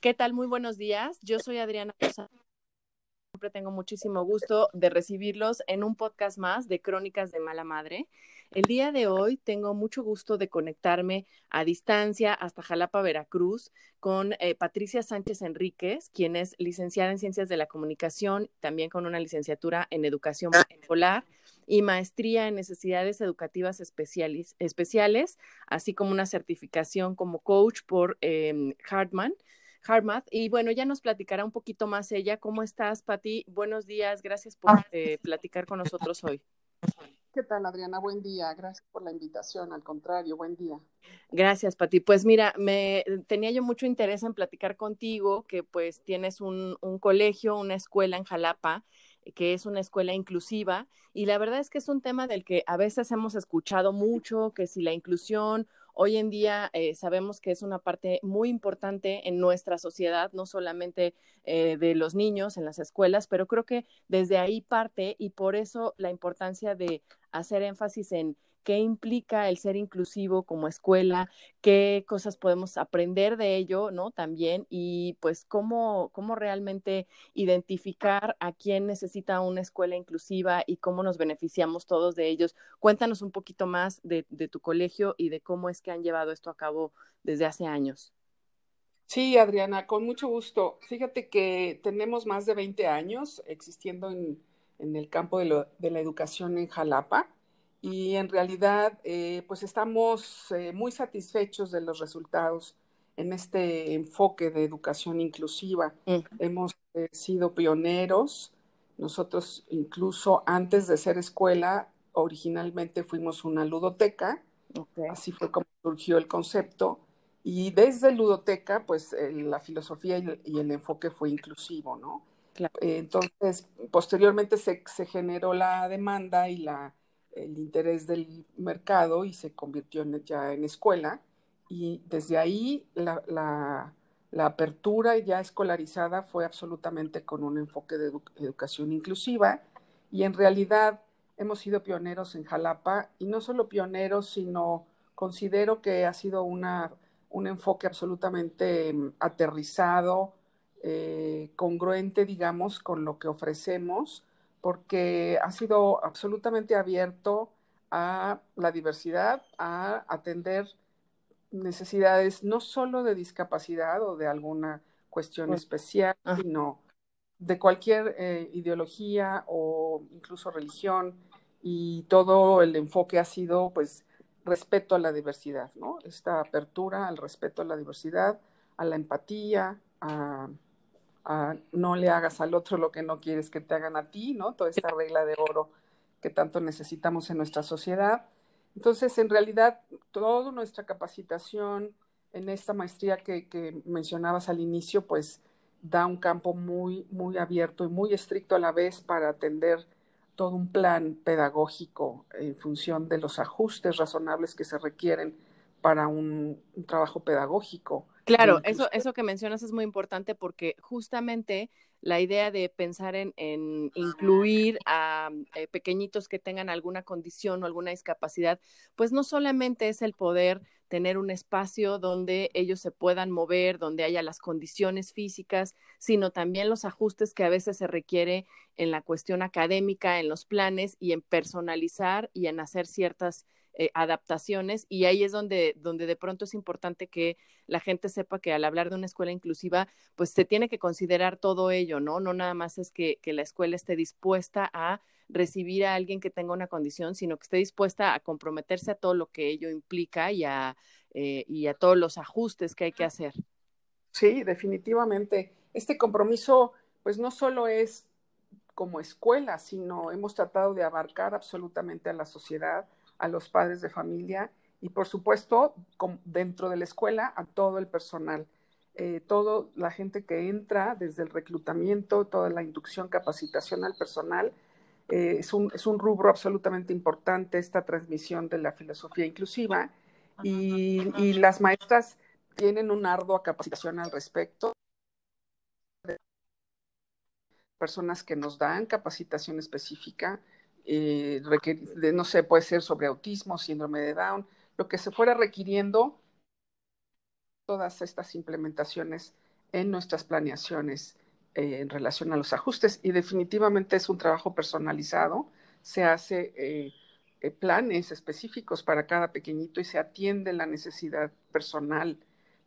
¿Qué tal? Muy buenos días. Yo soy Adriana Siempre tengo muchísimo gusto de recibirlos en un podcast más de Crónicas de Mala Madre. El día de hoy tengo mucho gusto de conectarme a distancia hasta Jalapa, Veracruz, con eh, Patricia Sánchez Enríquez, quien es licenciada en Ciencias de la Comunicación, también con una licenciatura en Educación Escolar y maestría en necesidades educativas especiales, especiales así como una certificación como coach por eh, Hartman. Hartmath. Y bueno, ya nos platicará un poquito más ella. ¿Cómo estás, Pati? Buenos días, gracias por eh, platicar con nosotros hoy. ¿Qué tal, Adriana? Buen día. Gracias por la invitación. Al contrario, buen día. Gracias, Pati. Pues mira, me tenía yo mucho interés en platicar contigo, que pues tienes un, un colegio, una escuela en Jalapa, que es una escuela inclusiva. Y la verdad es que es un tema del que a veces hemos escuchado mucho, que si la inclusión Hoy en día eh, sabemos que es una parte muy importante en nuestra sociedad, no solamente eh, de los niños en las escuelas, pero creo que desde ahí parte y por eso la importancia de hacer énfasis en qué implica el ser inclusivo como escuela, qué cosas podemos aprender de ello, ¿no? También, y pues cómo, cómo realmente identificar a quién necesita una escuela inclusiva y cómo nos beneficiamos todos de ellos. Cuéntanos un poquito más de, tu colegio y de cómo es que han llevado esto a cabo desde hace años. Sí, Adriana, con mucho gusto. Fíjate que tenemos más de 20 años existiendo en, en el campo de, la educación en Jalapa y en realidad eh, pues estamos eh, muy satisfechos de los resultados en este enfoque de educación inclusiva. Mm. Hemos eh, sido pioneros. Nosotros incluso antes de ser escuela, originalmente fuimos una ludoteca. Así fue como surgió el concepto. Y desde ludoteca, pues la filosofía y el, enfoque fue inclusivo, ¿no? entonces, posteriormente se, se generó la demanda y la el interés del mercado y se convirtió ya en escuela. Y desde ahí la, la, apertura ya escolarizada fue absolutamente con un enfoque de educación inclusiva. Y en realidad hemos sido pioneros en Jalapa y no solo pioneros, sino considero que ha sido una, un enfoque absolutamente mm, aterrizado, eh, congruente, digamos, con lo que ofrecemos porque ha sido absolutamente abierto a la diversidad, a atender necesidades no solo de discapacidad o de alguna cuestión especial, sino de cualquier eh, ideología o incluso religión y todo el enfoque ha sido pues respeto a la diversidad, ¿no? Esta apertura al respeto a la diversidad, a la empatía, a no le hagas al otro lo que no quieres que te hagan a ti, ¿no? Toda esta regla de oro que tanto necesitamos en nuestra sociedad. Entonces, en realidad, toda nuestra capacitación en esta maestría que, que, mencionabas al inicio, pues da un campo muy, muy abierto y muy estricto a la vez para atender todo un plan pedagógico en función de los ajustes razonables que se requieren para un, un trabajo pedagógico Claro, eso, eso que mencionas es muy importante porque justamente la idea de pensar en, incluir a eh, pequeñitos que tengan alguna condición o alguna discapacidad, pues no solamente es el poder tener un espacio donde ellos se puedan mover, donde haya las condiciones físicas, sino también los ajustes que a veces se requiere en la cuestión académica, en los planes y en personalizar y en hacer ciertas eh, adaptaciones y ahí es donde, donde de pronto es importante que la gente sepa que al hablar de una escuela inclusiva, pues se tiene que considerar todo ello, ¿no? No nada más es que, que la escuela esté dispuesta a recibir a alguien que tenga una condición, sino que esté dispuesta a comprometerse a todo lo que ello implica y a, eh, y a todos los ajustes que hay que hacer. Sí, definitivamente. Este compromiso, pues no solo es como escuela, sino hemos tratado de abarcar absolutamente a la sociedad, a los padres de familia y por supuesto dentro de la escuela a todo el personal. Eh, toda la gente que entra desde el reclutamiento, toda la inducción, capacitación al personal, eh, es, un, es, un, rubro absolutamente importante esta transmisión de la filosofía inclusiva y, y las maestras tienen una ardua capacitación al respecto personas que nos dan capacitación específica, eh, no sé, puede ser sobre autismo, síndrome de Down, lo que se fuera requiriendo, todas estas implementaciones en nuestras planeaciones eh, en relación a los ajustes. Y definitivamente es un trabajo personalizado, se hace eh, planes específicos para cada pequeñito y se atiende la necesidad personal,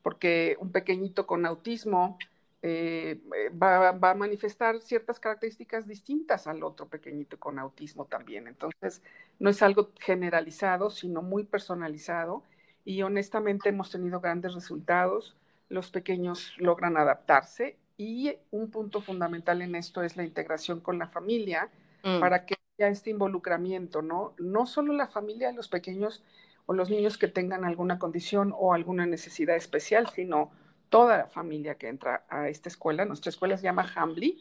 porque un pequeñito con autismo eh, va, a manifestar ciertas características distintas al otro pequeñito con autismo también. Entonces, no es algo generalizado, sino muy personalizado y honestamente hemos tenido grandes resultados. Los pequeños logran adaptarse y un punto fundamental en esto es la integración con la familia mm. para que haya este involucramiento, ¿no? No solo la familia de los pequeños o los niños que tengan alguna condición o alguna necesidad especial, sino toda la familia que entra a esta escuela. Nuestra escuela se llama Hambly.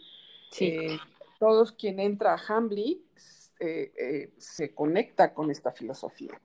Sí. Eh, todos quien entra a Hambly eh, eh, se conecta con esta filosofía.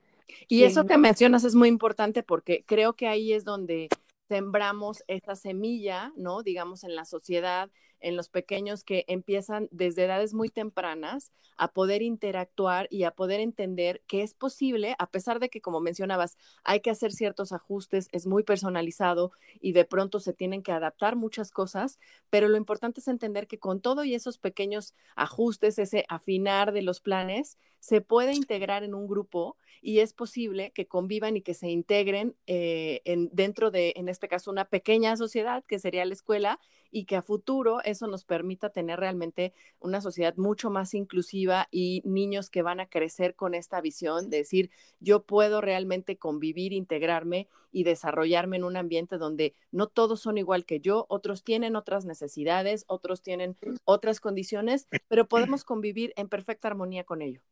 Y eso que mencionas es muy importante porque creo que ahí es donde sembramos esa semilla, ¿no? Digamos, en la sociedad, en los pequeños que empiezan desde edades muy tempranas a poder interactuar y a poder entender que es posible, a pesar de que, como mencionabas, hay que hacer ciertos ajustes, es muy personalizado y de pronto se tienen que adaptar muchas cosas, pero lo importante es entender que con todo y esos pequeños ajustes, ese afinar de los planes, se puede integrar en un grupo y es posible que convivan y que se integren eh, en, dentro de, en este caso, una pequeña sociedad que sería la escuela y que a futuro eso nos permita tener realmente una sociedad mucho más inclusiva y niños que van a crecer con esta visión de decir, yo puedo realmente convivir, integrarme y desarrollarme en un ambiente donde no todos son igual que yo, otros tienen otras necesidades, otros tienen otras condiciones, pero podemos convivir en perfecta armonía con ello.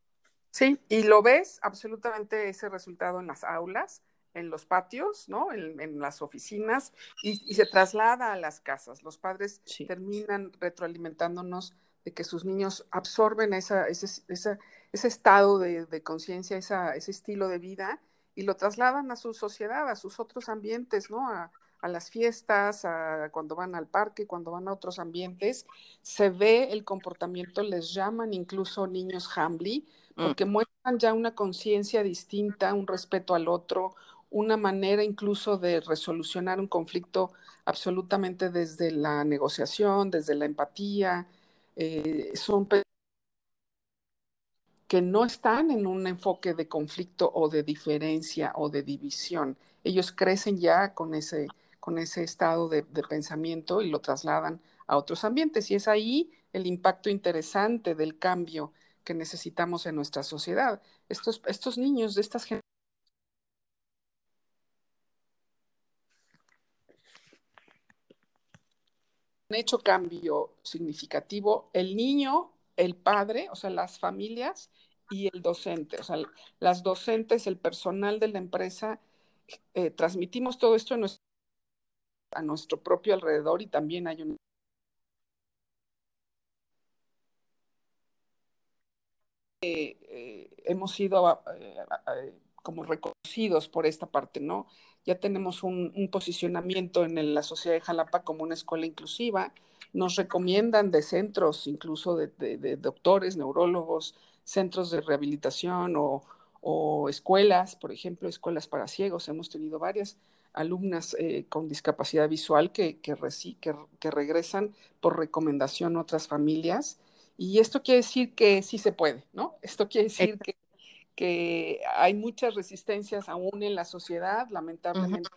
Sí, y lo ves absolutamente ese resultado en las aulas en los patios, ¿no? En, las oficinas y, se traslada a las casas. Los padres terminan retroalimentándonos de que sus niños absorben esa, ese, ese estado de, conciencia, ese estilo de vida y lo trasladan a su sociedad, a sus otros ambientes, ¿no? A, a las fiestas, a cuando van al parque, cuando van a otros ambientes, se ve el comportamiento, les llaman incluso niños Hambly, mm. porque muestran ya una conciencia distinta, un respeto al otro, una manera incluso de resolucionar un conflicto absolutamente desde la negociación, desde la empatía. Eh, son que no están en un enfoque de conflicto o de diferencia o de división. Ellos crecen ya con ese, con ese estado de, pensamiento y lo trasladan a otros ambientes. Y es ahí el impacto interesante del cambio que necesitamos en nuestra sociedad. Estos, estos niños de estas generaciones hecho cambio significativo el niño, el padre, o sea, las familias y el docente. O sea, las docentes, el personal de la empresa, eh, transmitimos todo esto a nuestro, propio alrededor y también hay un eh, eh, hemos sido como reconocidos por esta parte, ¿no? Ya tenemos un, posicionamiento en la sociedad de Jalapa como una escuela inclusiva. Nos recomiendan de centros, incluso de, doctores, neurólogos, centros de rehabilitación o, escuelas, por ejemplo, escuelas para ciegos. Hemos tenido varias alumnas eh, con discapacidad visual que, que, que, regresan por recomendación a otras familias. Y esto quiere decir que sí se puede, ¿no? Esto quiere decir que que hay muchas resistencias aún en la sociedad, lamentablemente.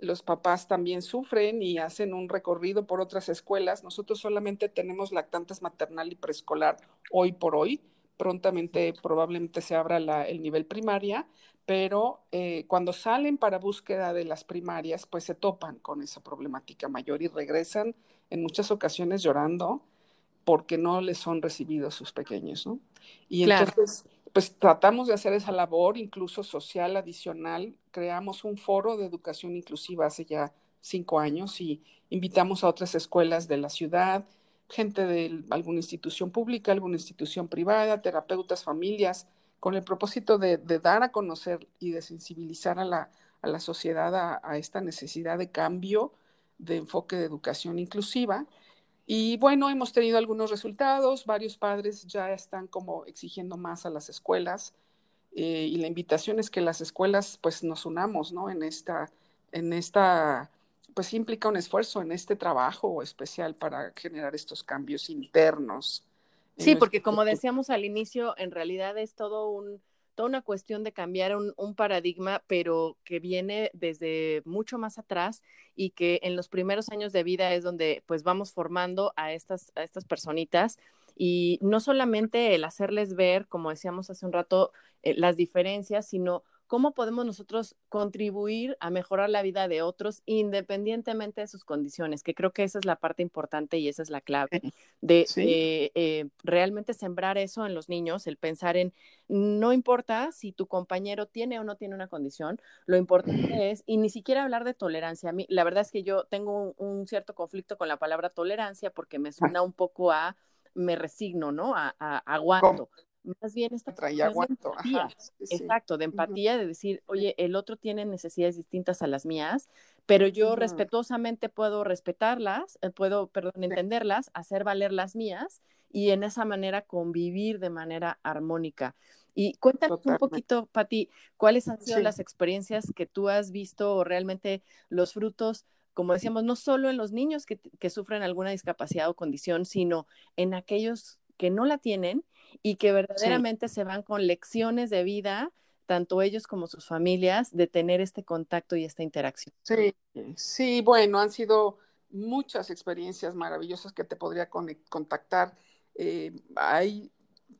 Los papás también sufren y hacen un recorrido por otras escuelas. Nosotros solamente tenemos lactantes maternal y preescolar hoy por hoy. Prontamente probablemente se abra el nivel primaria, pero eh, cuando salen para búsqueda de las primarias, pues se topan con esa problemática mayor y regresan en muchas ocasiones llorando porque no les son recibidos sus pequeños, ¿no? Y entonces, pues tratamos de hacer esa labor, incluso social adicional. Creamos un foro de educación inclusiva hace ya cinco años y invitamos a otras escuelas de la ciudad, gente de alguna institución pública, alguna institución privada, terapeutas, familias, con el propósito de, dar a conocer y de sensibilizar a la, a la sociedad a, a, esta necesidad de cambio de enfoque de educación inclusiva. Y bueno, hemos tenido algunos resultados, varios padres ya están como exigiendo más a las escuelas eh, y la invitación es que las escuelas pues nos unamos, ¿no? En esta, en esta pues implica un esfuerzo en este trabajo especial para generar estos cambios internos. Sí, porque como decíamos al inicio, en realidad es todo un, toda una cuestión de cambiar un, paradigma, pero que viene desde mucho más atrás y que en los primeros años de vida es donde pues vamos formando a estas, a estas personitas. Y no solamente el hacerles ver, como decíamos hace un rato, eh, las diferencias, sino cómo podemos nosotros contribuir a mejorar la vida de otros independientemente de sus condiciones, que creo que esa es la parte importante y esa es la clave de eh, realmente sembrar eso en los niños, el pensar en, no importa si tu compañero tiene o no tiene una condición, lo importante es, y ni siquiera hablar de tolerancia, a mí, la verdad es que yo tengo un, cierto conflicto con la palabra tolerancia porque me suena un poco a me resigno, ¿no? A, a aguanto más bien esta traía exacto, de empatía, de decir, oye, el otro tiene necesidades distintas a las mías, pero yo respetuosamente puedo respetarlas, eh, puedo, perdón, entenderlas, hacer valer las mías y en esa manera convivir de manera armónica. Y cuéntanos un poquito, Pati, cuáles han sido las experiencias que tú has visto o realmente los frutos, como decíamos, no solo en los niños que, que sufren alguna discapacidad o condición, sino en aquellos que no la tienen y que verdaderamente se van con lecciones de vida, tanto ellos como sus familias, de tener este contacto y esta interacción. Sí, sí, bueno, han sido muchas experiencias maravillosas que te podría contactar. Eh, hay,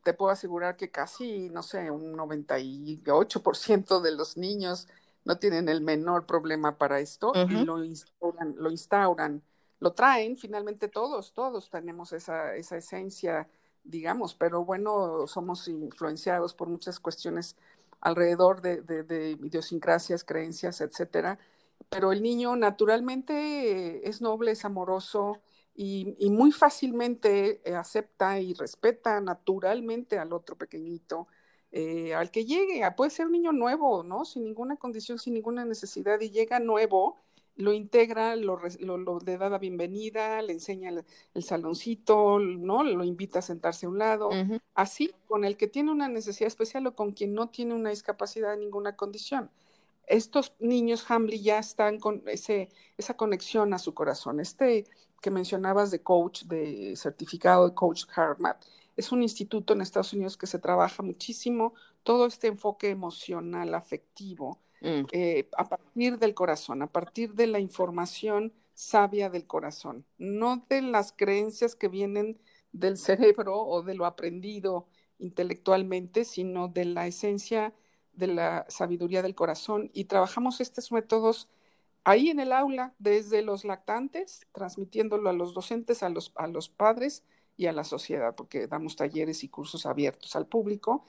te puedo asegurar que casi, no sé, un 98% de los niños no tienen el menor problema para esto y lo instauran, lo instauran, lo traen, finalmente todos, todos tenemos esa, esa esencia digamos, pero bueno, somos influenciados por muchas cuestiones alrededor de, de, idiosincrasias, creencias, etcétera. Pero el niño naturalmente es noble, es amoroso y, y muy fácilmente eh, acepta y respeta naturalmente al otro pequeñito, eh, al que llegue. Puede ser un niño nuevo, ¿no? Sin ninguna condición, sin ninguna necesidad y llega nuevo lo integra, lo, lo, le da la bienvenida, le enseña el, saloncito, ¿no? Lo invita a sentarse a un lado. Así, con el que tiene una necesidad especial o con quien no tiene una discapacidad de ninguna condición. Estos niños Hamley ya están con ese, esa conexión a su corazón. Este que mencionabas de coach, de certificado de coach HeartMath, es un instituto en Estados Unidos que se trabaja muchísimo todo este enfoque emocional, afectivo, Mm. Eh, a partir del corazón, a partir de la información sabia del corazón, no de las creencias que vienen del cerebro o de lo aprendido intelectualmente, sino de la esencia de la sabiduría del corazón. Y trabajamos estos métodos ahí en el aula, desde los lactantes, transmitiéndolo a los docentes, a los, a los padres y a la sociedad, porque damos talleres y cursos abiertos al público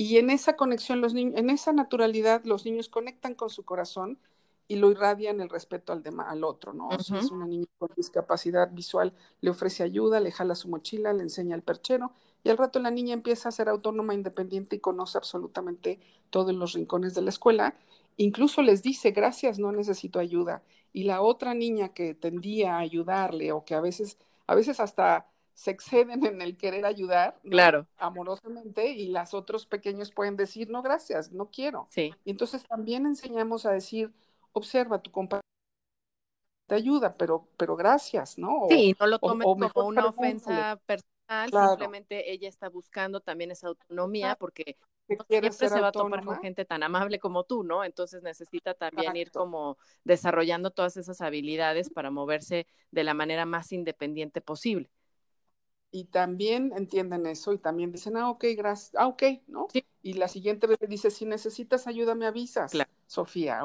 y en esa conexión, los niños, en esa naturalidad, los niños conectan con su corazón y lo irradian el respeto al, al otro, ¿no? Si es una niña con discapacidad visual, le ofrece ayuda, le jala su mochila, le enseña el perchero, y al rato la niña empieza a ser autónoma, independiente y conoce absolutamente todos los rincones de la escuela. Incluso les dice, gracias, no necesito ayuda. Y la otra niña que tendía a ayudarle o que a veces, a veces hasta se exceden en el querer ayudar claro. amorosamente y las otros pequeños pueden decir, no, gracias, no quiero. Sí. Y entonces también enseñamos a decir, observa, tu compañero te ayuda, pero, pero gracias, ¿no? sí, no lo tomes como una ofensa personal, simplemente ella está buscando también esa autonomía porque siempre se va a tomar con gente tan amable como tú, ¿no? Entonces necesita también ir como desarrollando todas esas habilidades para moverse de la manera más independiente posible y también entienden eso y también dicen, ah, ok, gracias, ah, ok, ¿no? Y la siguiente vez dice, si necesitas ayuda, me avisas, Sofía,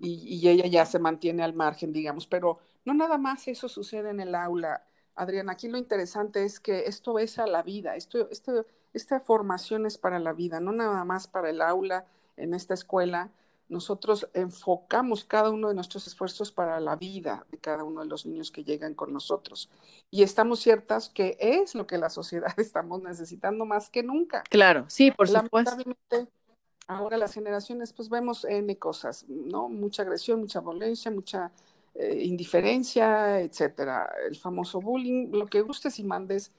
y, ella ya se mantiene al margen, digamos, pero no nada más eso sucede en el aula. Adriana, aquí lo interesante es que esto es a la vida, esto, esto, esta formación es para la vida, no nada más para el aula en esta escuela. Nosotros enfocamos cada uno de nuestros esfuerzos para la vida de cada uno de los niños que llegan con nosotros. Y estamos ciertas que es lo que la sociedad estamos necesitando más que nunca. Claro, sí, por supuesto. Ahora las generaciones, pues vemos N cosas, ¿no? Mucha agresión, mucha violencia, mucha eh, indiferencia, etcétera. El famoso bullying, lo que gustes y mandes,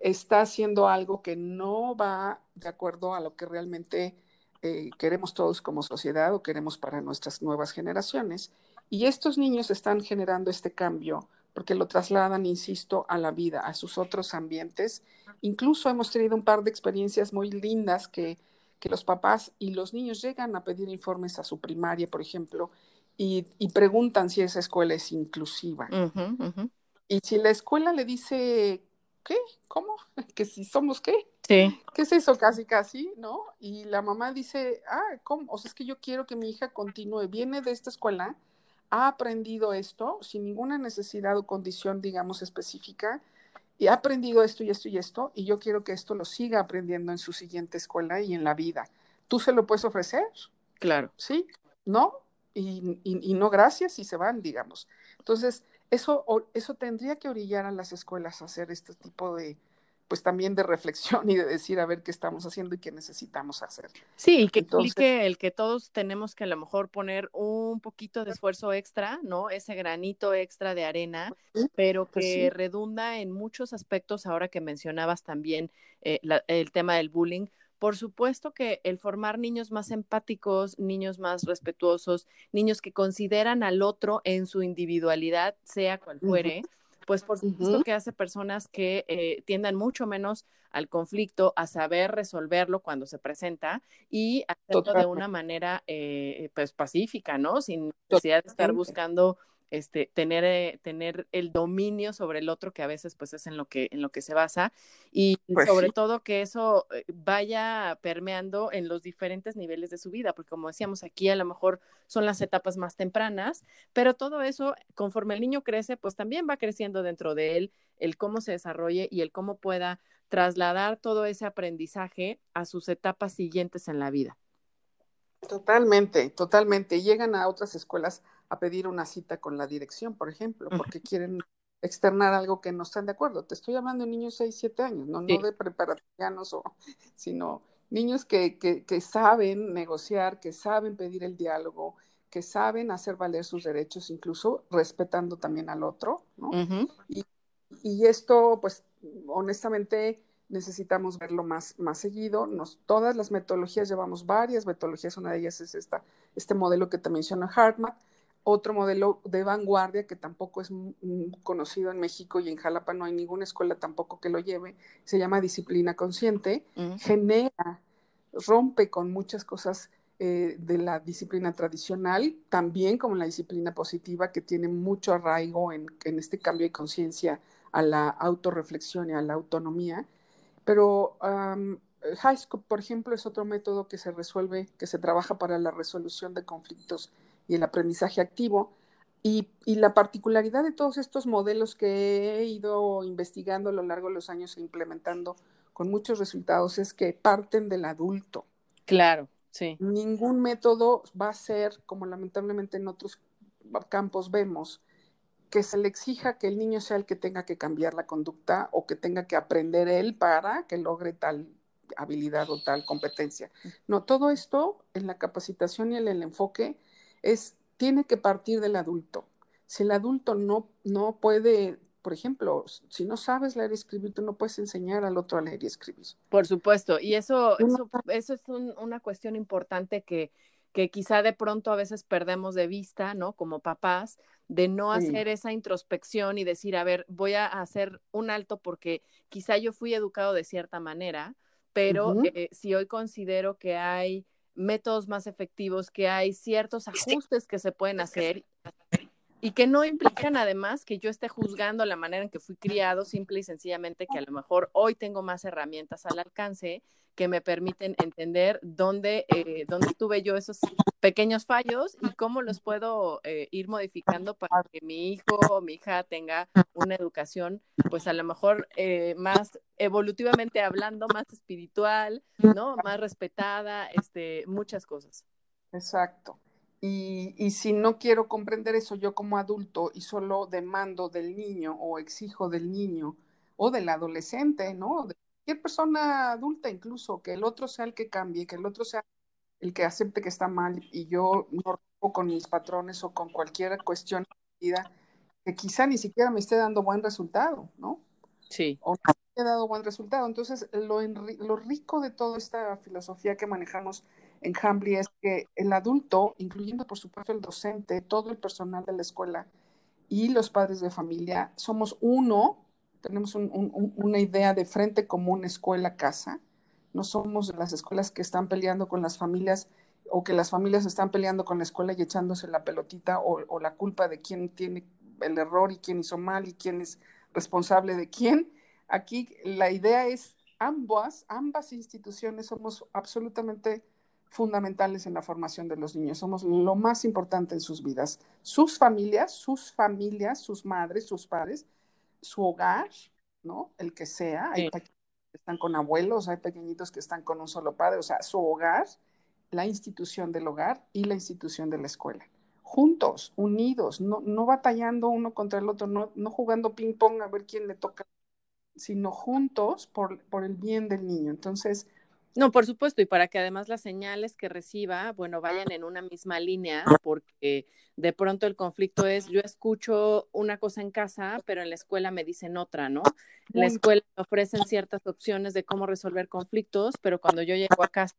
está haciendo algo que no va de acuerdo a lo que realmente eh, queremos todos como sociedad o queremos para nuestras nuevas generaciones. Y estos niños están generando este cambio porque lo trasladan, insisto, a la vida, a sus otros ambientes. Incluso hemos tenido un par de experiencias muy lindas que, que los papás y los niños llegan a pedir informes a su primaria, por ejemplo, y, preguntan si esa escuela es inclusiva. Y si la escuela le dice, ¿qué? ¿Cómo? ¿Que si somos qué? Sí. ¿Qué es eso? Casi, casi, ¿no? Y la mamá dice, ah, ¿cómo? O sea, es que yo quiero que mi hija continúe, viene de esta escuela, ha aprendido esto sin ninguna necesidad o condición, digamos, específica, y ha aprendido esto y esto y esto, y yo quiero que esto lo siga aprendiendo en su siguiente escuela y en la vida. ¿Tú se lo puedes ofrecer? Claro. ¿Sí? ¿No? y, no gracias y se van, digamos. Entonces, eso, eso tendría que orillar a las escuelas a hacer este tipo de, pues también de reflexión y de decir a ver qué estamos haciendo y qué necesitamos hacer. Sí, y que implique el que todos tenemos que a lo mejor poner un poquito de esfuerzo extra, ¿no? Ese granito extra de arena, pero pues que redunda en muchos aspectos, ahora que mencionabas también eh, el tema del bullying, por supuesto que el formar niños más empáticos, niños más respetuosos, niños que consideran al otro en su individualidad, sea cual fuere, pues por supuesto que hace personas que eh, tiendan mucho menos al conflicto, a saber resolverlo cuando se presenta y hacerlo de una manera eh, pues pacífica, ¿no? Sin necesidad de estar buscando este, tener, eh, tener el dominio sobre el otro, que a veces pues es en lo que, en lo que se basa, y pues sobre todo que eso eh, vaya permeando en los diferentes niveles de su vida, porque como decíamos aquí, a lo mejor son las etapas más tempranas, pero todo eso, conforme el niño crece, pues también va creciendo dentro de él el cómo se desarrolle y el cómo pueda trasladar todo ese aprendizaje a sus etapas siguientes en la vida. Totalmente, totalmente. Llegan a otras escuelas a pedir una cita con la dirección, por ejemplo, porque quieren externar algo que no están de acuerdo. Te estoy hablando de niños 6, 7 años, no, no de preparatorianos, o, sino niños que, que, que, saben negociar, que saben pedir el diálogo, que saben hacer valer sus derechos, incluso respetando también al otro, ¿no? y, y, esto, pues, honestamente, necesitamos verlo más, más seguido. Nos, todas las metodologías, llevamos varias metodologías, una de ellas es esta, este modelo que te menciona Hartman, otro modelo de vanguardia que tampoco es conocido en México y en Jalapa no hay ninguna escuela tampoco que lo lleve, se llama disciplina consciente, genera, rompe con muchas cosas eh, de la disciplina tradicional, también como la disciplina positiva que tiene mucho arraigo en, este cambio de conciencia a la autorreflexión y a la autonomía. Pero um, High School, por ejemplo, es otro método que se resuelve, que se trabaja para la resolución de conflictos y el aprendizaje activo. Y, la particularidad de todos estos modelos que he ido investigando a lo largo de los años e implementando con muchos resultados es que parten del adulto. Claro, sí. Ningún método va a ser, como lamentablemente en otros campos vemos, que se le exija que el niño sea el que tenga que cambiar la conducta o que tenga que aprender él para que logre tal habilidad o tal competencia. No, todo esto en la capacitación y en el enfoque es, tiene que partir del adulto. Si el adulto no, no puede, por ejemplo, si no sabes leer y escribir, tú no puedes enseñar al otro a leer y escribir. Por supuesto, y eso, eso, eso es una cuestión importante que, que quizá de pronto a veces perdemos de vista, ¿no? Como papás, de no hacer esa introspección y decir, a ver, voy a hacer un alto porque quizá yo fui educado de cierta manera, pero eh, si hoy considero que hay métodos más efectivos, que hay ciertos ajustes que se pueden hacer y que no implican además que yo esté juzgando la manera en que fui criado, simple y sencillamente que a lo mejor hoy tengo más herramientas al alcance que me permiten entender dónde, eh, dónde tuve yo esos pequeños fallos y cómo los puedo eh, ir modificando para que mi hijo o mi hija tenga una educación, pues a lo mejor eh, más evolutivamente hablando, más espiritual, ¿no? Más respetada, este, muchas cosas. Exacto. Y, y, si no quiero comprender eso yo como adulto y solo demando del niño o exijo del niño o del adolescente, ¿no? De cualquier persona adulta incluso, que el otro sea el que cambie, que el otro sea el que acepte que está mal y yo no rompo con mis patrones o con cualquier cuestión de vida que quizá ni siquiera me esté dando buen resultado, ¿no? Sí. O no me ha dado buen resultado. Entonces, lo, lo rico de toda esta filosofía que manejamos en Hambly es que el adulto, incluyendo por supuesto el docente, todo el personal de la escuela y los padres de familia, somos uno, tenemos un, un, una idea de frente común escuela-casa, no somos las escuelas que están peleando con las familias o que las familias están peleando con la escuela y echándose la pelotita o, o la culpa de quién tiene el error y quién hizo mal y quién es responsable de quién. Aquí la idea es ambas, ambas instituciones somos absolutamente fundamentales en la formación de los niños. Somos lo más importante en sus vidas. Sus familias, sus familias, sus madres, sus padres, su hogar, ¿no? El que sea. Hay pequeñitos que están con abuelos, hay pequeñitos que están con un solo padre. O sea, su hogar, la institución del hogar y la institución de la escuela. Juntos, unidos, no, no batallando uno contra el otro, no, no jugando ping-pong a ver quién le toca, sino juntos por, por el bien del niño. Entonces, no, por supuesto, y para que además las señales que reciba, bueno, vayan en una misma línea, porque de pronto el conflicto es, yo escucho una cosa en casa, pero en la escuela me dicen otra, ¿no? En la escuela me ofrecen ciertas opciones de cómo resolver conflictos, pero cuando yo llego a casa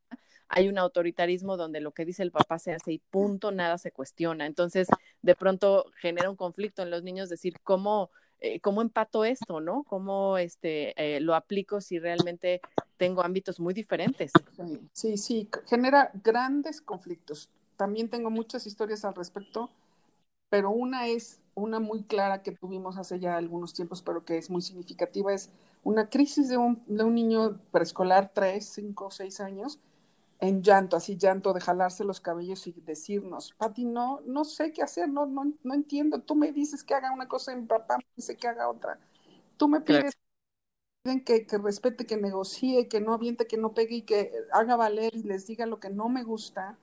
hay un autoritarismo donde lo que dice el papá se hace y punto, nada se cuestiona. Entonces, de pronto genera un conflicto en los niños, decir, ¿cómo eh, cómo empato esto, ¿no? ¿Cómo este, eh, lo aplico si realmente tengo ámbitos muy diferentes? Sí, sí, genera grandes conflictos. También tengo muchas historias al respecto, pero una es una muy clara que tuvimos hace ya algunos tiempos, pero que es muy significativa, es una crisis de un, de un niño preescolar, tres, cinco, seis años, en llanto, así llanto de jalarse los cabellos y decirnos, Pati, no, no sé qué hacer, no, no, no entiendo, tú me dices que haga una cosa y mi papá me dice que haga otra, tú me pides que, que respete, que negocie, que no aviente, que no pegue y que haga valer y les diga lo que no me gusta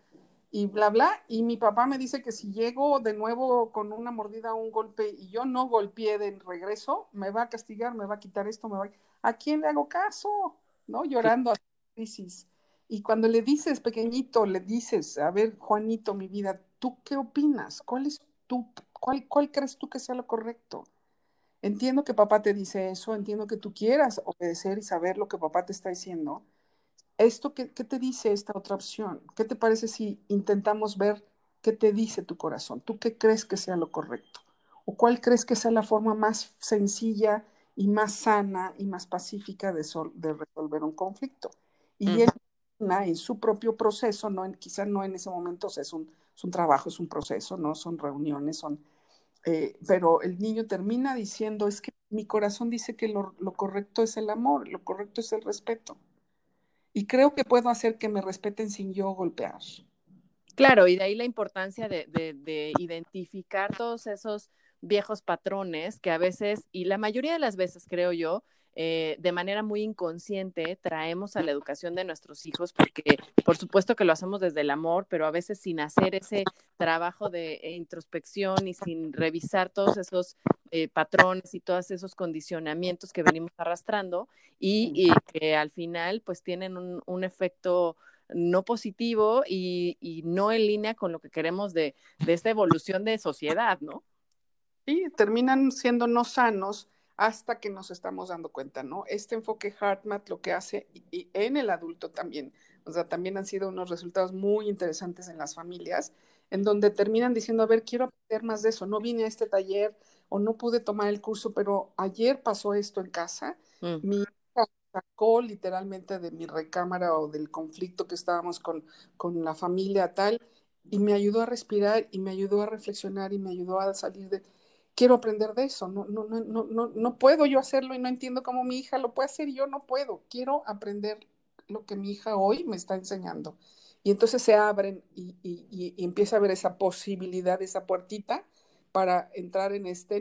y bla, bla, y mi papá me dice que si llego de nuevo con una mordida o un golpe y yo no golpeé de regreso, me va a castigar, me va a quitar esto, me va a... ¿A quién le hago caso? ¿No? Llorando a crisis. Y cuando le dices, pequeñito, le dices, a ver, Juanito, mi vida, ¿tú qué opinas? ¿Cuál es tu, cuál, cuál crees tú que sea lo correcto? Entiendo que papá te dice eso, entiendo que tú quieras obedecer y saber lo que papá te está diciendo. ¿Esto qué, qué te dice esta otra opción? ¿Qué te parece si intentamos ver qué te dice tu corazón? ¿Tú qué crees que sea lo correcto? ¿O cuál crees que sea la forma más sencilla y más sana y más pacífica de, sol, de resolver un conflicto? Y él en su propio proceso, no en, no en ese momento, es un, es un trabajo, es un proceso, no son reuniones, son, eh, pero el niño termina diciendo, es que mi corazón dice que lo, lo, correcto es el amor, lo correcto es el respeto. Y creo que puedo hacer que me respeten sin yo golpear. Claro, y de ahí la importancia de, de identificar todos esos viejos patrones que a veces, y la mayoría de las veces creo yo, eh, de manera muy inconsciente traemos a la educación de nuestros hijos, porque por supuesto que lo hacemos desde el amor, pero a veces sin hacer ese trabajo de eh, introspección y sin revisar todos esos eh, patrones y todos esos condicionamientos que venimos arrastrando y, y que al final pues tienen un, un efecto no positivo y, y, no en línea con lo que queremos de, de esta evolución de sociedad, ¿no? Sí, terminan siendo no sanos hasta que nos estamos dando cuenta, ¿no? Este enfoque HeartMath lo que hace y, en el adulto también, o sea, también han sido unos resultados muy interesantes en las familias, en donde terminan diciendo, a ver, quiero aprender más de eso, no vine a este taller o no pude tomar el curso, pero ayer pasó esto en casa, mm. mi hija sacó literalmente de mi recámara o del conflicto que estábamos con, con la familia tal, y me ayudó a respirar y me ayudó a reflexionar y me ayudó a salir de, quiero aprender de eso, no, no, no, no, no, no puedo yo hacerlo y no entiendo cómo mi hija lo puede hacer y yo no puedo, quiero aprender lo que mi hija hoy me está enseñando. Y entonces se abren y, y, y empieza a ver esa posibilidad, esa puertita para entrar en esta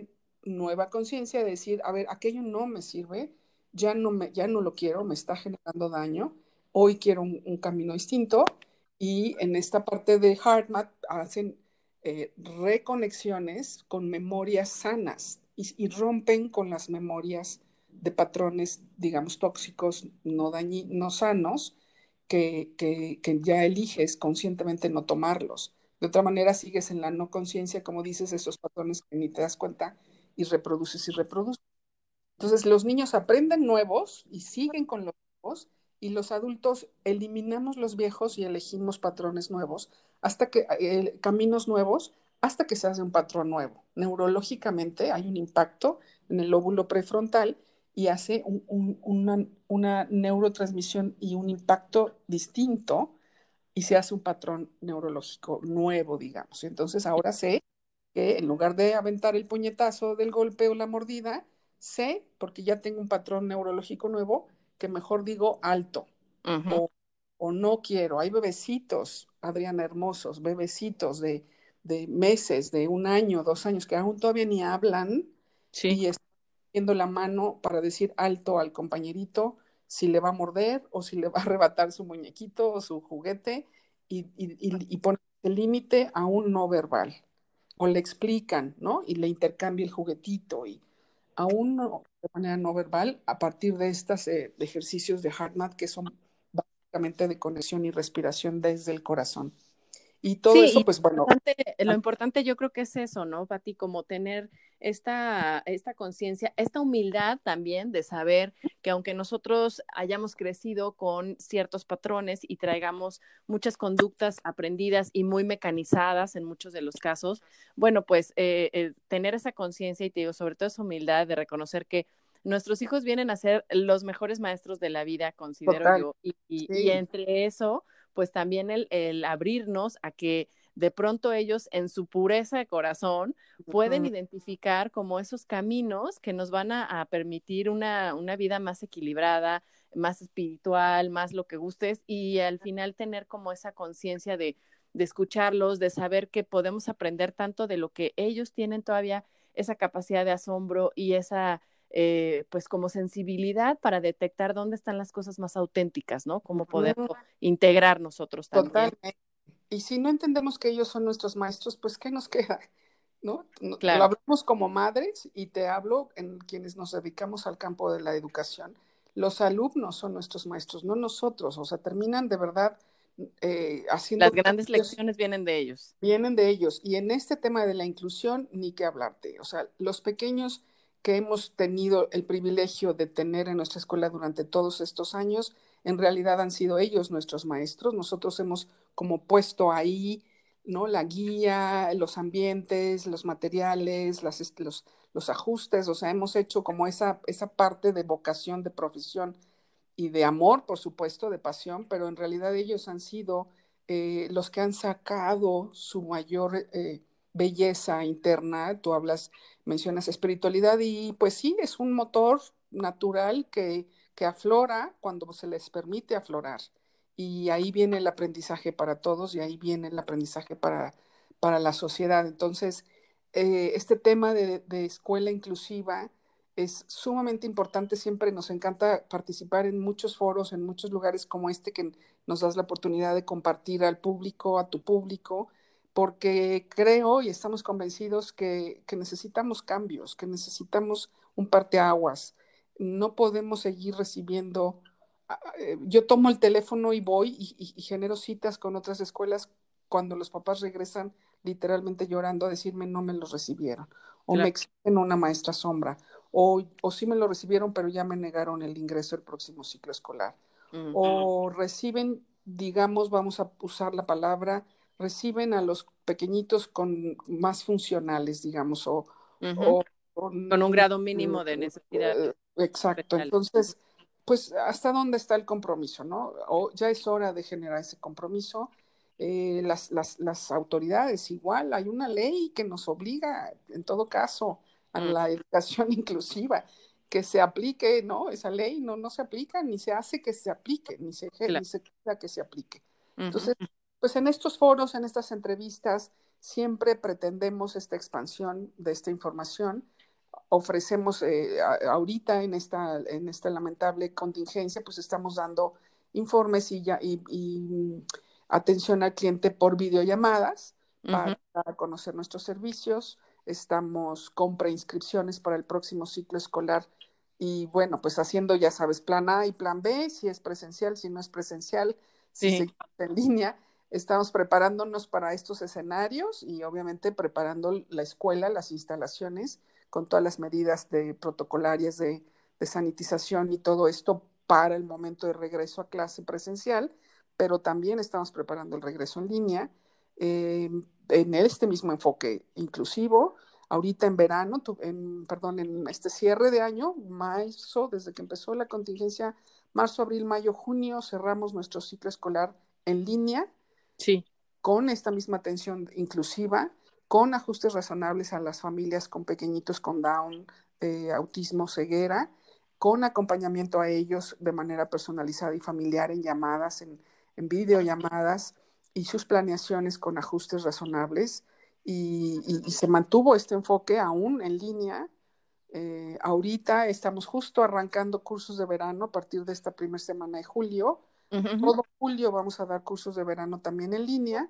nueva conciencia de decir, a ver, aquello no me sirve, ya no, me, ya no lo quiero, me está generando daño, hoy quiero un, un camino distinto. Y en esta parte de HeartMath hacen eh, reconexiones con memorias sanas y, rompen con las memorias de patrones, digamos, tóxicos, no, dañi, no sanos, que, que, que, ya eliges conscientemente no tomarlos. De otra manera, sigues en la no conciencia, como dices, esos patrones que ni te das cuenta y reproduces y reproduces. Entonces, los niños aprenden nuevos y siguen con los nuevos y los adultos eliminamos los viejos y elegimos patrones nuevos hasta que eh, caminos nuevos hasta que se hace un patrón nuevo. Neurológicamente hay un impacto en el lóbulo prefrontal y hace un, un, una, una, neurotransmisión y un impacto distinto y se hace un patrón neurológico nuevo, digamos. Entonces ahora sé que en lugar de aventar el puñetazo del golpe o la mordida, sé, porque ya tengo un patrón neurológico nuevo, que mejor digo alto uh -huh. o, o, no quiero. Hay bebecitos, Adriana, hermosos, bebecitos de, de, meses, de un año, dos años, que aún todavía ni hablan sí. y están viendo la mano para decir alto al compañerito si le va a morder o si le va a arrebatar su muñequito o su juguete y, y, y, y poner el límite a un no verbal. O le explican, ¿no? Y le intercambia el juguetito y aún no, de manera no verbal a partir de estos eh, ejercicios de HeartMath que son básicamente de conexión y respiración desde el corazón. Y todo sí, eso, pues bueno. Lo importante, lo importante yo creo que es eso, ¿no, Pati? Como tener esta, esta conciencia, esta humildad también de saber que aunque nosotros hayamos crecido con ciertos patrones y traigamos muchas conductas aprendidas y muy mecanizadas en muchos de los casos, bueno, pues eh, eh, tener esa conciencia y te digo, sobre todo esa humildad de reconocer que nuestros hijos vienen a ser los mejores maestros de la vida, considero Total. yo, y, y, sí. y entre eso pues también el, el, abrirnos a que de pronto ellos en su pureza de corazón pueden uh -huh. identificar como esos caminos que nos van a, a permitir una, una, vida más equilibrada, más espiritual, más lo que gustes y al final tener como esa conciencia de, de escucharlos, de saber que podemos aprender tanto de lo que ellos tienen todavía esa capacidad de asombro y esa eh, pues como sensibilidad para detectar dónde están las cosas más auténticas, ¿no? Cómo poder uh -huh. integrar nosotros también. Totalmente. Y si no entendemos que ellos son nuestros maestros, pues ¿qué nos queda? ¿No? Claro. Lo hablamos como madres y te hablo en quienes nos dedicamos al campo de la educación. Los alumnos son nuestros maestros, no nosotros. O sea, terminan de verdad eh, haciendo... Las grandes lecciones vienen de ellos. Vienen de ellos. Y en este tema de la inclusión, ni que hablarte. O sea, los pequeños que hemos tenido el privilegio de tener en nuestra escuela durante todos estos años, en realidad han sido ellos nuestros maestros. Nosotros hemos como puesto ahí, ¿no? La guía, los ambientes, los materiales, las, los, los ajustes, o sea, hemos hecho como esa, esa parte de vocación, de profesión y de amor, por supuesto, de pasión, pero en realidad ellos han sido eh, los que han sacado su mayor... Eh, belleza interna, tú hablas, mencionas espiritualidad y pues sí, es un motor natural que, que aflora cuando se les permite aflorar. Y ahí viene el aprendizaje para todos y ahí viene el aprendizaje para, para la sociedad. Entonces, eh, este tema de, de, escuela inclusiva es sumamente importante. Siempre nos encanta participar en muchos foros, en muchos lugares como este que nos das la oportunidad de compartir al público, a tu público, porque creo y estamos convencidos que, que, necesitamos cambios, que necesitamos un parteaguas. No podemos seguir recibiendo. Eh, yo tomo el teléfono y voy y, y, y, genero citas con otras escuelas cuando los papás regresan literalmente llorando a decirme no me los recibieron o claro. me exigen una maestra sombra o, o sí me lo recibieron pero ya me negaron el ingreso el próximo ciclo escolar uh -huh. o reciben digamos vamos a usar la palabra reciben a los pequeñitos con más funcionales, digamos, o, uh -huh. o con, con, un grado mínimo de necesidad. Eh, exacto. Entonces, pues, ¿hasta dónde está el compromiso, no? O ya es hora de generar ese compromiso. eh, las, las, las, autoridades igual, hay una ley que nos obliga, en todo caso, a mm. la educación inclusiva, que se aplique, ¿no? Esa ley no, no se aplica, ni se hace que se aplique, ni se, ni se que se aplique. Entonces, pues en estos foros, en estas entrevistas, siempre pretendemos esta expansión de esta información. Ofrecemos eh, ahorita en esta, en esta lamentable contingencia, pues estamos dando informes y, ya, y, y atención al cliente por videollamadas para conocer nuestros servicios. Estamos con preinscripciones para el próximo ciclo escolar y bueno, pues haciendo, ya sabes, plan A y plan B, si es presencial, si no es presencial, si se en línea. Estamos preparándonos para estos escenarios y obviamente preparando la escuela, las instalaciones, con todas las medidas de protocolarias de, de sanitización y todo esto para el momento de regreso a clase presencial pero también estamos preparando el regreso en línea eh, en este mismo enfoque inclusivo. Ahorita en verano, en, perdón, en este cierre de año, marzo, desde que empezó la contingencia, marzo, abril, mayo, junio, cerramos nuestro ciclo escolar en línea. Sí. Con esta misma atención inclusiva, con ajustes razonables a las familias con pequeñitos con Down, eh, autismo, ceguera, con acompañamiento a ellos de manera personalizada y familiar en llamadas, en, en videollamadas y sus planeaciones con ajustes razonables y, se mantuvo este enfoque aún en línea. Eh, ahorita estamos justo arrancando cursos de verano a partir de esta primera semana de julio. Todo julio vamos a dar cursos de verano también en línea,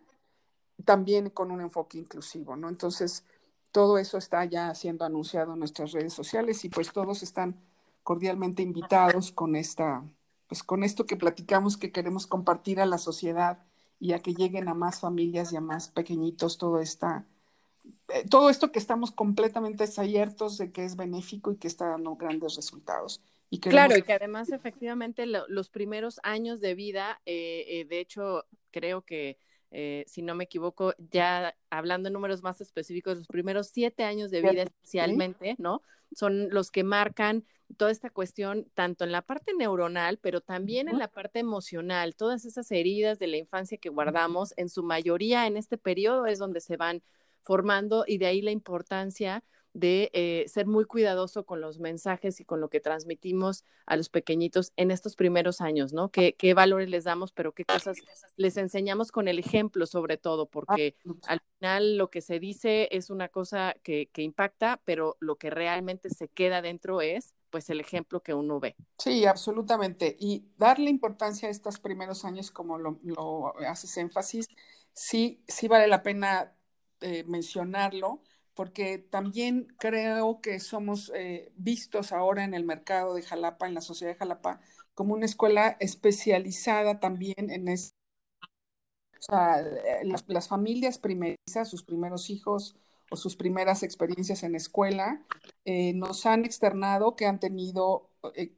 también con un enfoque inclusivo, ¿no? Entonces, todo eso está ya siendo anunciado en nuestras redes sociales y pues todos están cordialmente invitados con esta, pues con esto que platicamos que queremos compartir a la sociedad y a que lleguen a más familias y a más pequeñitos todo esta, eh, todo esto que estamos completamente ciertos de que es benéfico y que está dando grandes resultados. Y Claro, y que además efectivamente los primeros años de vida, eh, eh, de hecho, creo que si no me equivoco, ya hablando en números más específicos, los primeros siete años de vida especialmente, ¿no? Son los que marcan toda esta cuestión, tanto en la parte neuronal, pero también en la parte emocional, todas esas heridas de la infancia que guardamos, en su mayoría en este periodo es donde se van formando y de ahí la importancia de eh, ser muy cuidadoso con los mensajes y con lo que transmitimos a los pequeñitos en estos primeros años, ¿no? ¿Qué, qué valores les damos, pero qué cosas les enseñamos con el ejemplo sobre todo, porque al final lo que se dice es una cosa que, que impacta, pero lo que realmente se queda dentro es pues el ejemplo que uno ve. Sí, absolutamente. Y darle importancia a estos primeros años, como lo, haces énfasis, sí, sí vale la pena eh, mencionarlo, porque también creo que somos eh, vistos ahora en el mercado de Jalapa, en la sociedad de Jalapa, como una escuela especializada también en sea, eh, las, familias primerizas, sus primeros hijos, o sus primeras experiencias en escuela, eh, nos han externado que han tenido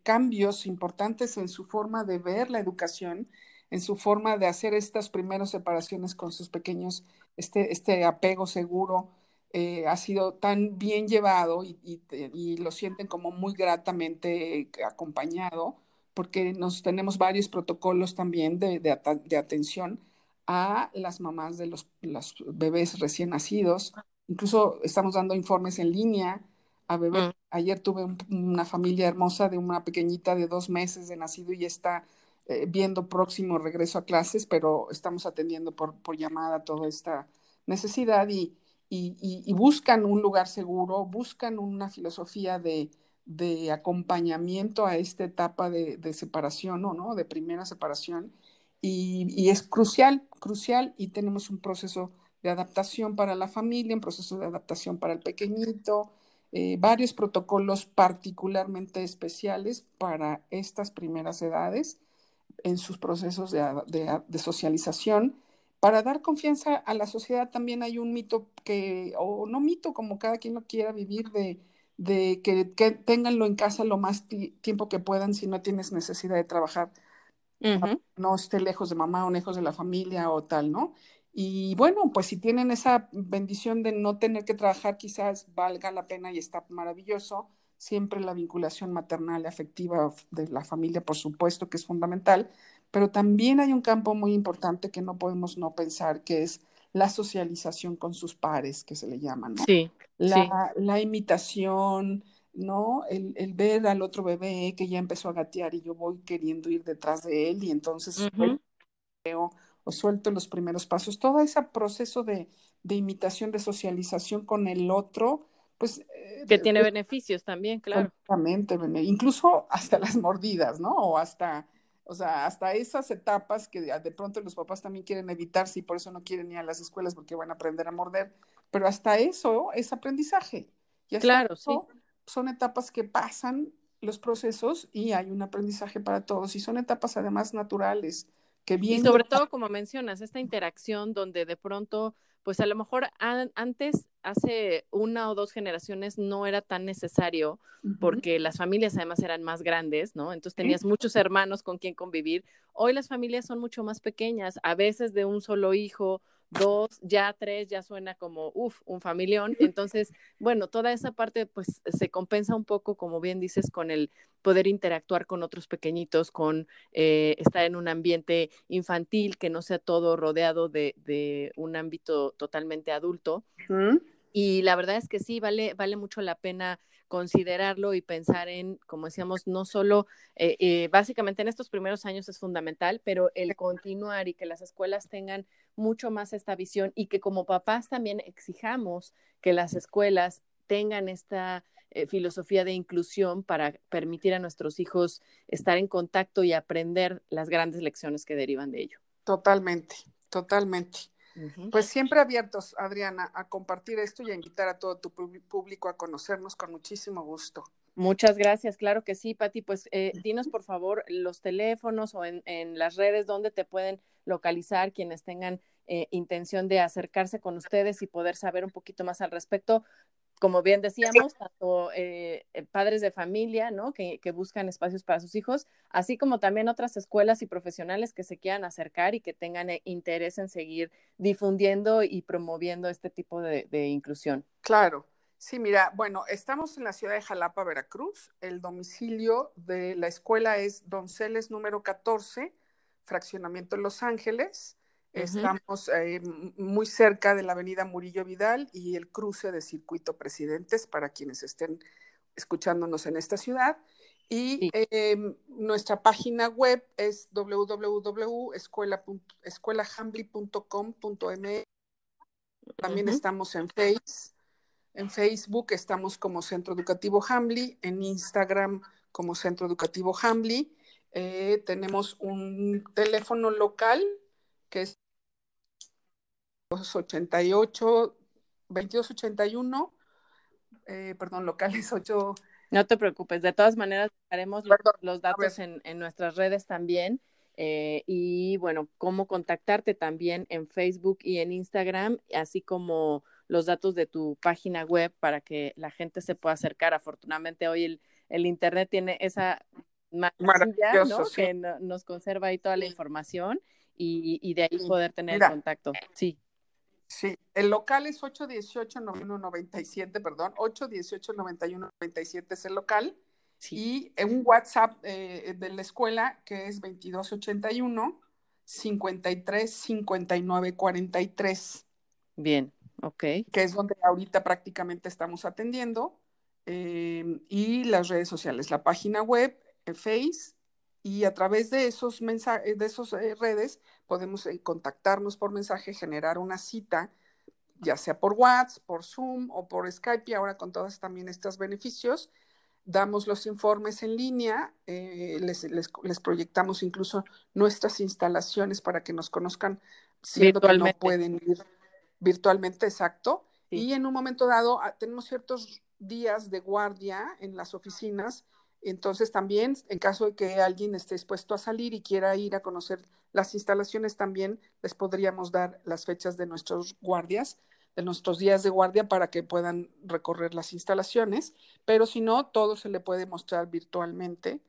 cambios importantes en su forma de ver la educación, en su forma de hacer estas primeras separaciones con sus pequeños, este, este apego seguro. Eh, ha sido tan bien llevado y, y, lo sienten como muy gratamente acompañado, porque nos tenemos varios protocolos también de, de, de atención a las mamás de los, los, bebés recién nacidos, Incluso estamos dando informes en línea a bebé. Mm. Ayer tuve una familia hermosa de una pequeñita de dos meses de nacido y está eh, viendo próximo regreso a clases, pero estamos atendiendo por, por llamada toda esta necesidad y, y, buscan un lugar seguro, buscan una filosofía de, de acompañamiento a esta etapa de, de separación o no, de primera separación. Y, es crucial, crucial y tenemos un proceso de adaptación para la familia, un proceso de adaptación para el pequeñito, eh, varios protocolos particularmente especiales para estas primeras edades en sus procesos de, socialización. Para dar confianza a la sociedad también hay un mito que, o no mito, como cada quien lo quiera vivir, de, de que, que, tenganlo en casa lo más tiempo que puedan si no tienes necesidad de trabajar. No esté lejos de mamá o lejos de la familia o tal, ¿no? Y bueno, pues si tienen esa bendición de no tener que trabajar, quizás valga la pena y está maravilloso. Siempre la vinculación maternal y afectiva de la familia, por supuesto que es fundamental, pero también hay un campo muy importante que no podemos no pensar, que es la socialización con sus pares, que se le llama, ¿no? Sí. La, la imitación, ¿no? El, el, ver al otro bebé que ya empezó a gatear y yo voy queriendo ir detrás de él y entonces uh -huh. o suelto los primeros pasos. Todo ese proceso de, de, imitación, de socialización con el otro, pues... Que tiene pues, beneficios también, claro. Exactamente, incluso hasta las mordidas, ¿no? O hasta o sea, hasta esas etapas que de pronto los papás también quieren evitar, y por eso no quieren ir a las escuelas porque van a aprender a morder, pero hasta eso es aprendizaje. Y claro, eso, sí. Son etapas que pasan los procesos y hay un aprendizaje para todos y son etapas además naturales. Que bien... Y sobre todo, como mencionas, esta interacción donde de pronto pues a lo mejor an antes, hace una o dos generaciones, no era tan necesario uh -huh. porque las familias además eran más grandes, ¿no? Entonces tenías muchos hermanos con quien convivir. Hoy las familias son mucho más pequeñas, a veces de un solo hijo, dos, ya tres, ya suena como, uff, un familión. Entonces, bueno, toda esa parte pues se compensa un poco, como bien dices, con el poder interactuar con otros pequeñitos, con eh, estar en un ambiente infantil, que no sea todo rodeado de, de un ámbito totalmente adulto. Y la verdad es que sí, vale, vale mucho la pena considerarlo y pensar en, como decíamos, no solo, eh, eh, básicamente en estos primeros años es fundamental, pero el continuar y que las escuelas tengan mucho más esta visión y que como papás también exijamos que las escuelas tengan esta eh, filosofía de inclusión para permitir a nuestros hijos estar en contacto y aprender las grandes lecciones que derivan de ello. Totalmente, totalmente. Pues siempre abiertos, Adriana, a compartir esto y a invitar a todo tu público a conocernos con muchísimo gusto. Muchas gracias, claro que sí, Pati. Pues eh, dinos por favor los teléfonos o en, en, las redes donde te pueden localizar quienes tengan eh, intención de acercarse con ustedes y poder saber un poquito más al respecto. Como bien decíamos, tanto eh, padres de familia, ¿no? Que, que, buscan espacios para sus hijos, así como también otras escuelas y profesionales que se quieran acercar y que tengan eh, interés en seguir difundiendo y promoviendo este tipo de, de inclusión. Claro. Sí, mira, bueno, estamos en la ciudad de Jalapa, Veracruz. El domicilio de la escuela es Donceles número 14, fraccionamiento Los Ángeles. Uh -huh. Estamos eh, muy cerca de la avenida Murillo Vidal y el cruce de Circuito Presidentes para quienes estén escuchándonos en esta ciudad. Y sí. eh, nuestra página web es www.escuelahambly.com.mx. También uh -huh. estamos en Face. En Facebook estamos como Centro Educativo Hambly, en Instagram como Centro Educativo Hambly. Eh, tenemos un teléfono local que es 88 2281, eh, perdón, locales 8. No te preocupes, de todas maneras haremos perdón, los, datos en, en, nuestras redes también. Eh, y bueno, cómo contactarte también en Facebook y en Instagram, así como los datos de tu página web para que la gente se pueda acercar. Afortunadamente hoy el, el Internet tiene esa maravilla ¿no? sí. que no, nos conserva ahí toda la información y, y de ahí poder tener Mira, contacto. Sí. Sí, el local es 818-9197, perdón, 818-9197 es el local. Sí. Y un WhatsApp eh, de la escuela que es 2281 53 59 43. Bien, Que es donde ahorita prácticamente estamos atendiendo. Eh, y las redes sociales, la página web, el Face, y a través de esos mensajes, de esas eh, redes, podemos eh, contactarnos por mensaje, generar una cita, ya sea por WhatsApp, por Zoom o por Skype, y ahora con todos también estos beneficios, damos los informes en línea, eh, les, les, les, proyectamos incluso nuestras instalaciones para que nos conozcan, siendo que no pueden ir virtualmente, exacto. Sí. Y en un momento dado ah, tenemos ciertos días de guardia en las oficinas entonces también, en caso de que alguien esté dispuesto a salir y quiera ir a conocer las instalaciones, también les podríamos dar las fechas de nuestros guardias, de nuestros días de guardia para que puedan recorrer las instalaciones, pero si no, todo se le puede mostrar virtualmente.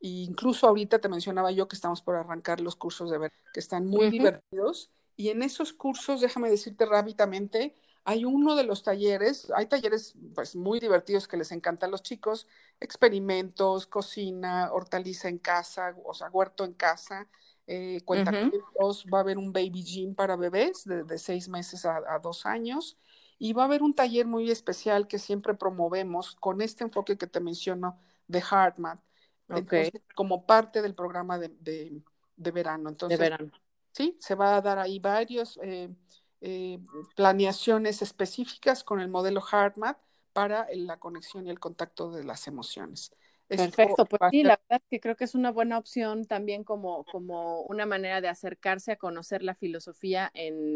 E incluso ahorita te mencionaba yo que estamos por arrancar los cursos de ver, que están muy uh -huh. divertidos. Y en esos cursos, déjame decirte rápidamente, hay uno de los talleres, hay talleres pues muy divertidos que les encantan a los chicos, experimentos, cocina, hortaliza en casa, o sea, huerto en casa, eh, cuentacuentos, va a haber un baby gym para bebés de, seis meses a, dos años y va a haber un taller muy especial que siempre promovemos con este enfoque que te menciono de HeartMath, como parte del programa de, de, verano. Entonces, de verano. Sí, se va a dar ahí varios eh, eh, planeaciones específicas con el modelo HeartMath para la conexión y el contacto de las emociones. Perfecto, pues sí, la verdad es que creo que es una buena opción también como, como una manera de acercarse a conocer la filosofía en,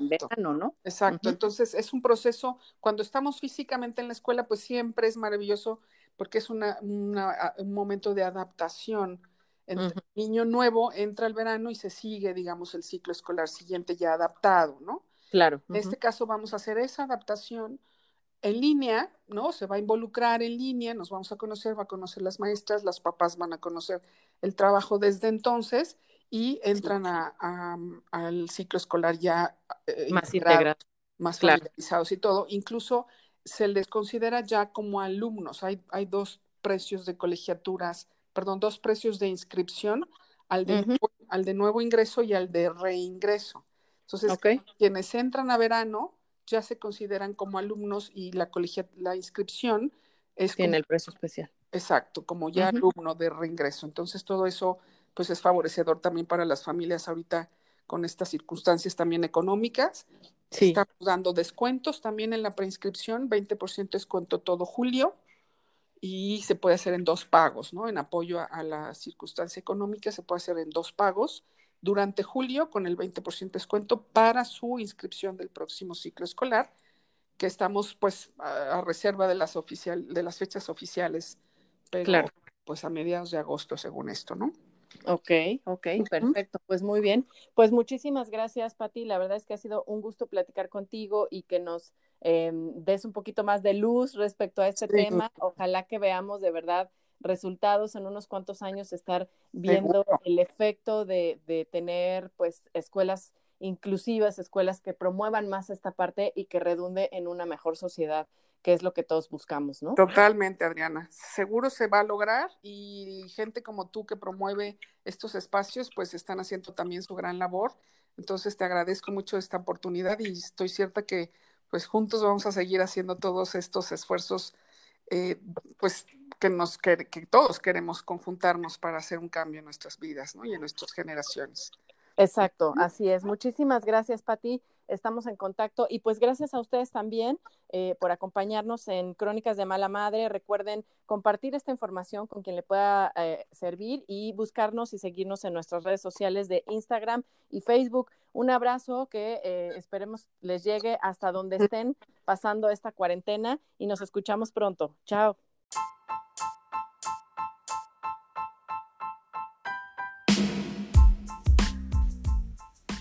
verano, ¿no? Exacto, entonces es un proceso, cuando estamos físicamente en la escuela, pues siempre es maravilloso porque es una, un momento de adaptación. El niño nuevo entra al verano y se sigue, digamos, el ciclo escolar siguiente ya adaptado, ¿no? Claro. En este caso vamos a hacer esa adaptación en línea, ¿no? Se va a involucrar en línea, nos vamos a conocer, va a conocer las maestras, las papás van a conocer el trabajo desde entonces y entran al ciclo escolar ya eh, más integrados, más familiarizados y todo. Incluso se les considera ya como alumnos. Hay, hay dos precios de colegiaturas, perdón, dos precios de inscripción, al de, al de nuevo ingreso y al de reingreso. Entonces, quienes entran a verano ya se consideran como alumnos y la, colegia, la inscripción es... Tiene el precio especial. Exacto, como ya alumno de reingreso. Entonces todo eso pues es favorecedor también para las familias ahorita con estas circunstancias también económicas. Sí. Estamos dando descuentos también en la preinscripción, 20% descuento todo julio y se puede hacer en dos pagos, ¿no? En apoyo a, a, la circunstancia económica se puede hacer en dos pagos durante julio con el 20% descuento para su inscripción del próximo ciclo escolar, que estamos pues a, reserva de las, oficial, de las fechas oficiales, pero pues a mediados de agosto según esto, ¿no? Ok, ok, perfecto. Pues muy bien. Pues muchísimas gracias, Pati. La verdad es que ha sido un gusto platicar contigo y que nos em, des un poquito más de luz respecto a este tema. Ojalá que veamos de verdad resultados en unos cuantos años, estar viendo el efecto de, de tener pues escuelas inclusivas, escuelas que promuevan más esta parte y que redunde en una mejor sociedad, que es lo que todos buscamos, ¿no? Totalmente, Adriana. Seguro se va a lograr y gente como tú que promueve estos espacios, pues están haciendo también su gran labor. Entonces te agradezco mucho esta oportunidad y estoy cierta que pues juntos vamos a seguir haciendo todos estos esfuerzos, eh, pues que, nos, que, que todos queremos conjuntarnos para hacer un cambio en nuestras vidas ¿no? y en nuestras generaciones. Exacto, así es. Muchísimas gracias, Pati. Estamos en contacto y pues gracias a ustedes también eh, por acompañarnos en Crónicas de Mala Madre. Recuerden compartir esta información con quien le pueda eh, servir y buscarnos y seguirnos en nuestras redes sociales de Instagram y Facebook. Un abrazo que eh, esperemos les llegue hasta donde estén pasando esta cuarentena y nos escuchamos pronto. Chao.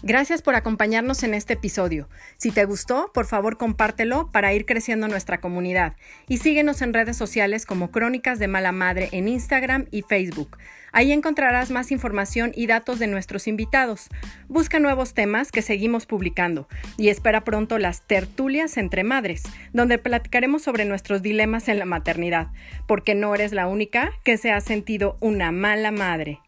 Gracias por acompañarnos en este episodio. Si te gustó, por favor compártelo para ir creciendo nuestra comunidad y síguenos en redes sociales como Crónicas de Mala Madre en Instagram y Facebook. Ahí encontrarás más información y datos de nuestros invitados. Busca nuevos temas que seguimos publicando y espera pronto las tertulias entre madres, donde platicaremos sobre nuestros dilemas en la maternidad, porque no eres la única que se ha sentido una mala madre.